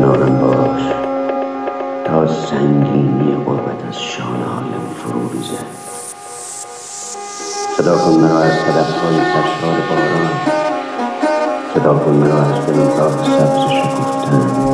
پناهم باش تا سنگینی غربت از شانه هایم فرو ریزد صدا کن مرا از صدف های سرشار باران. صدا کن مرا از گلوگاه سبز شکفتن.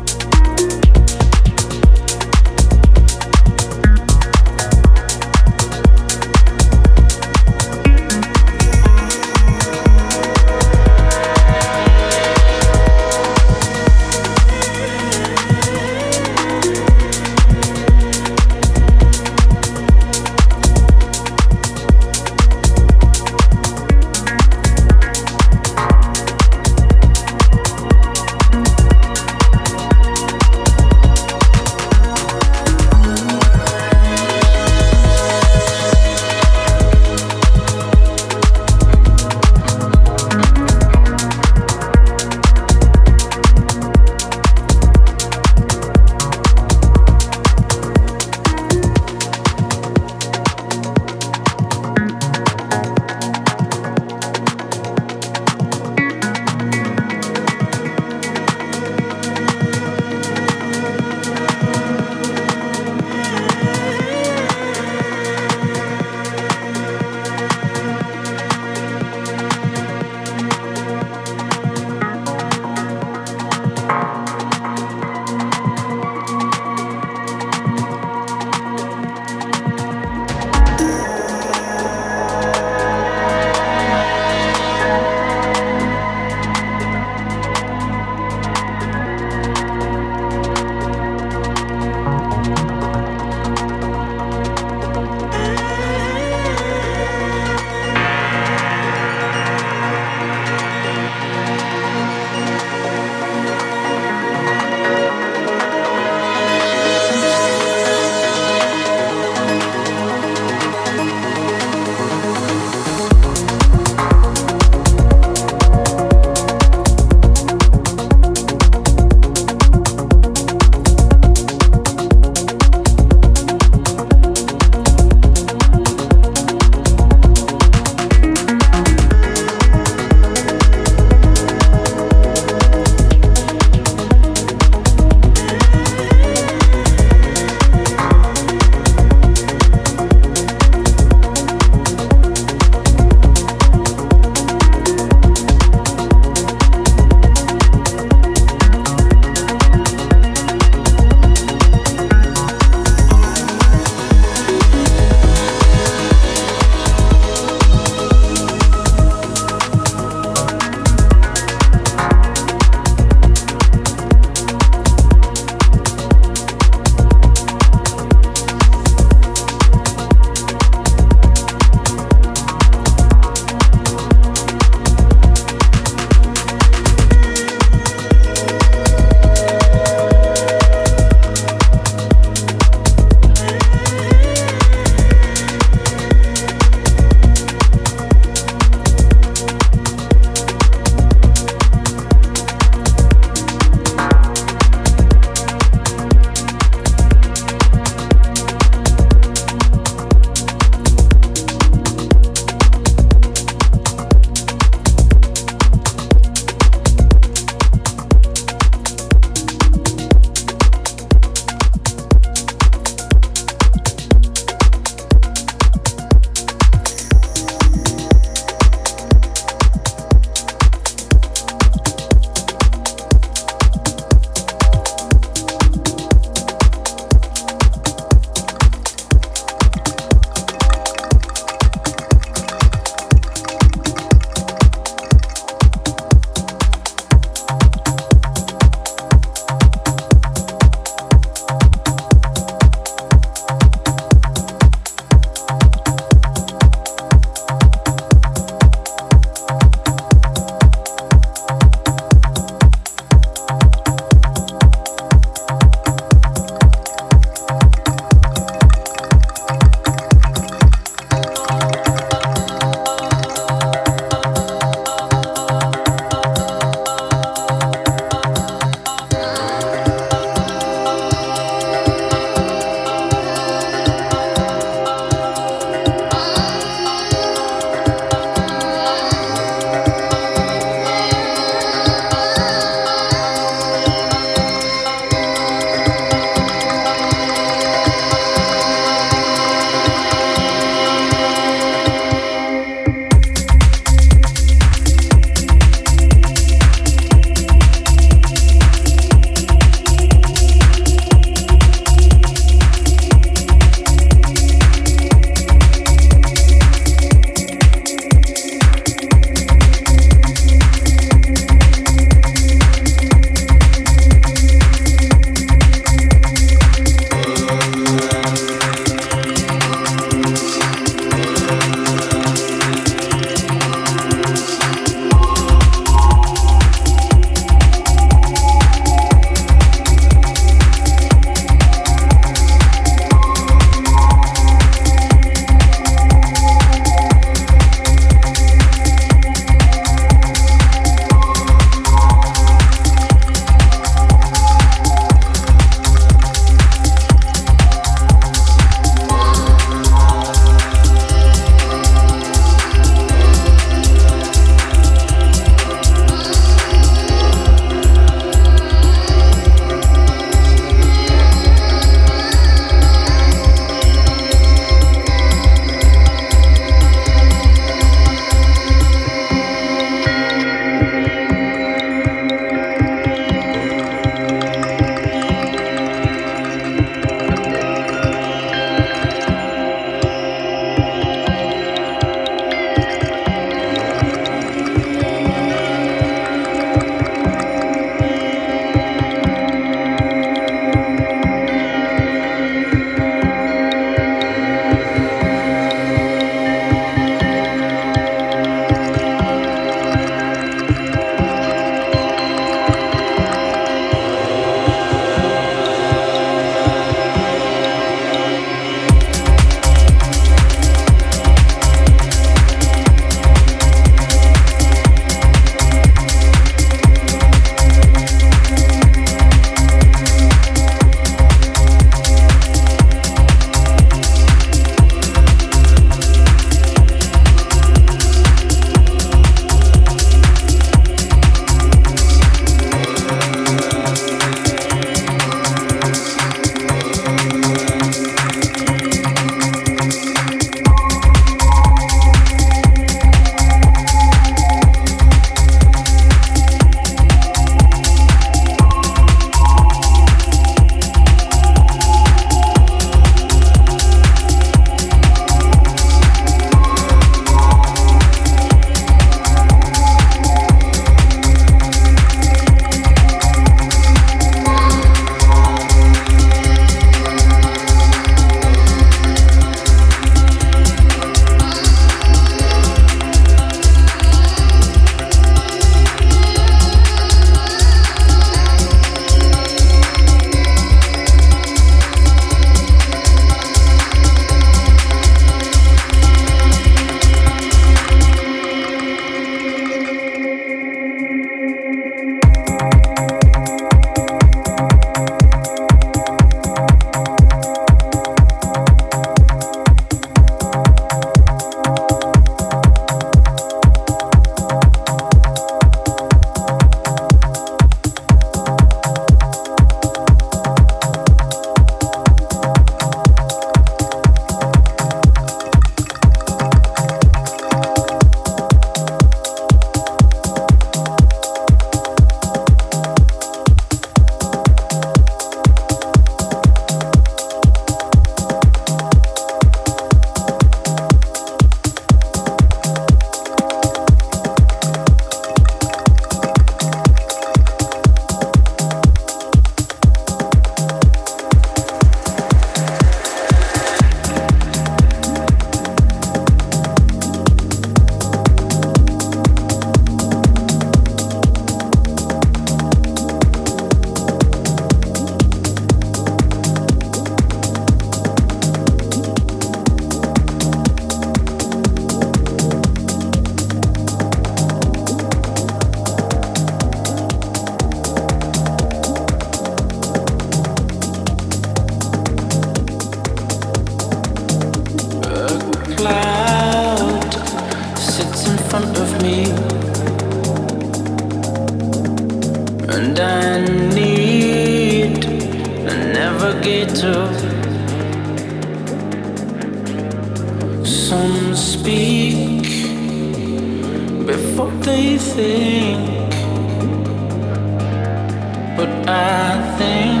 but I think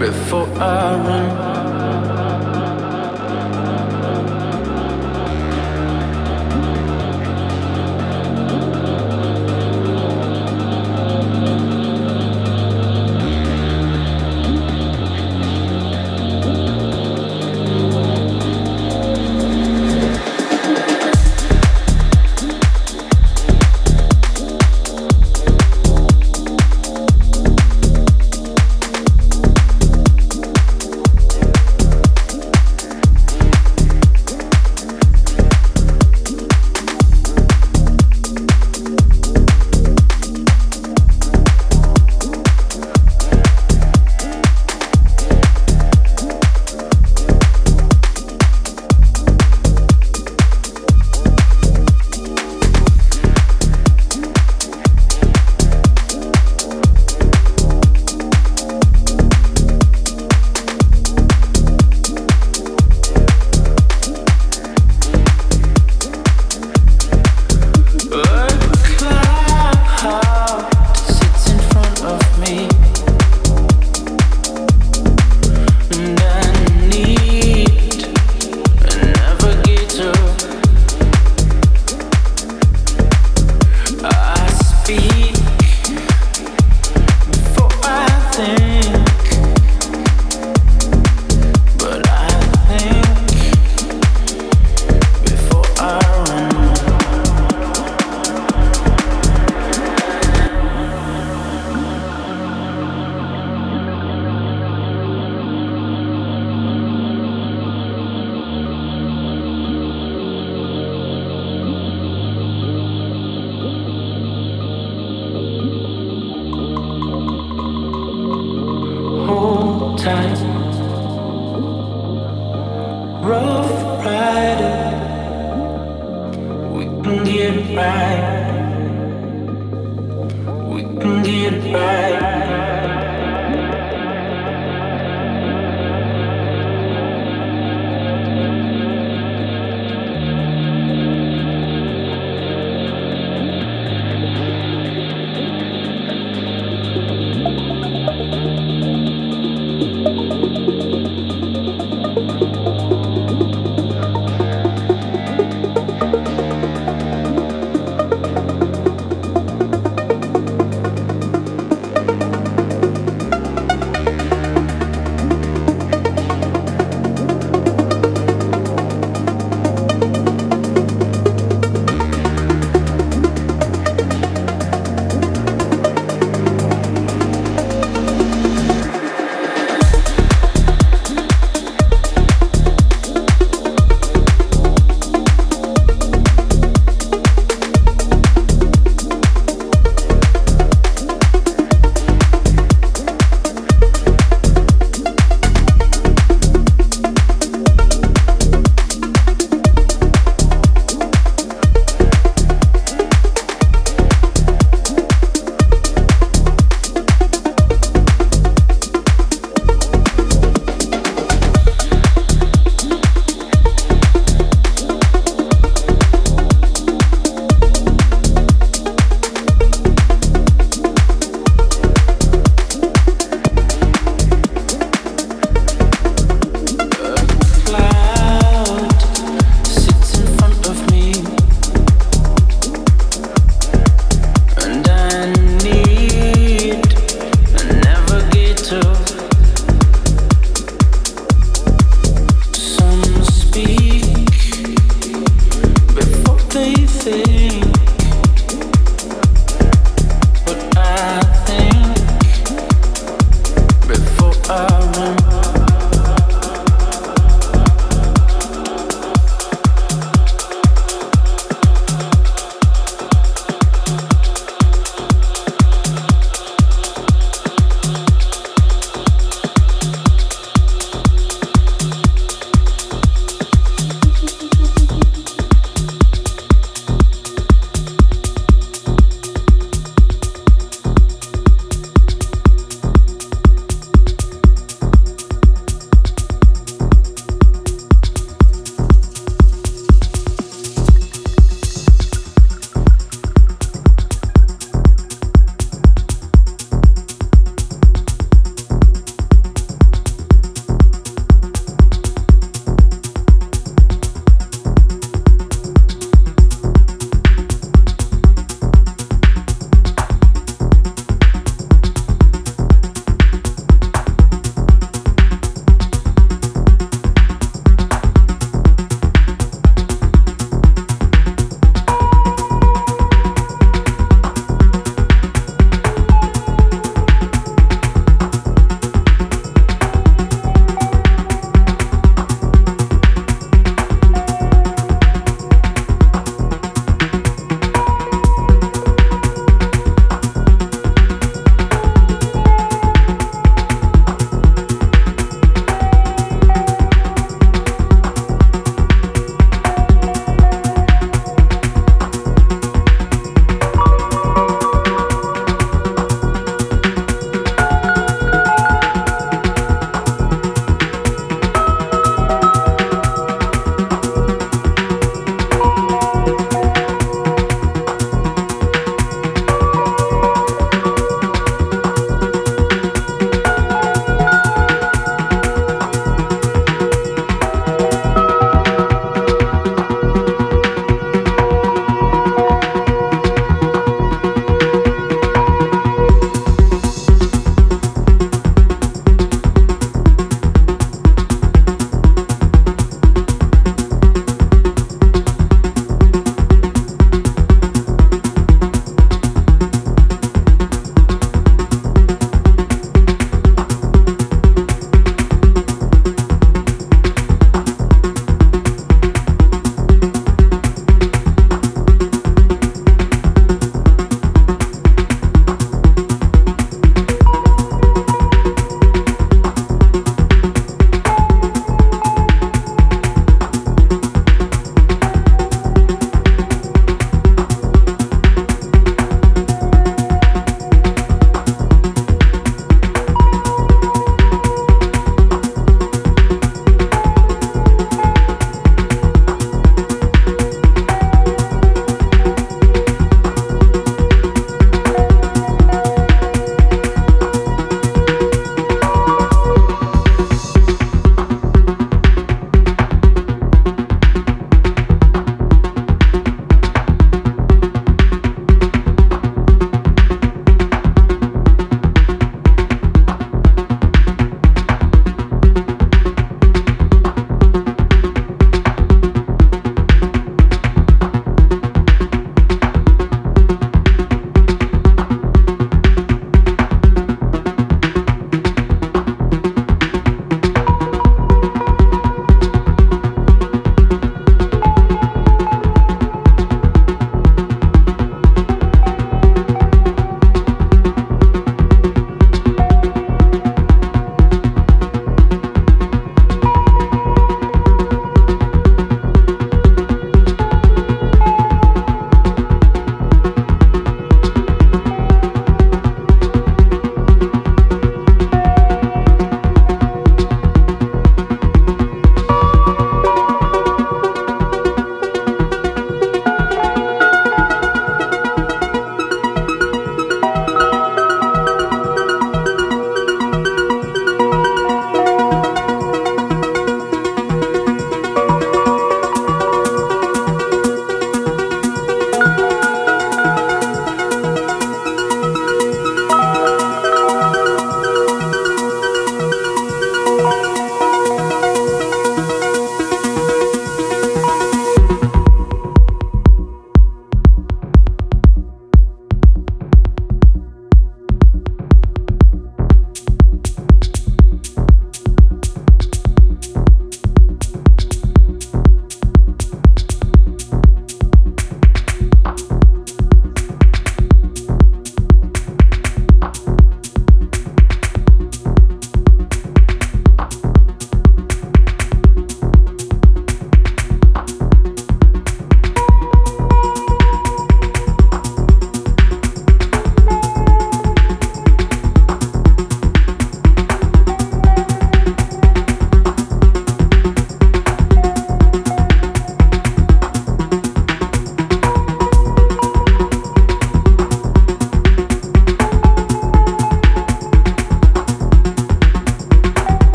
before I run.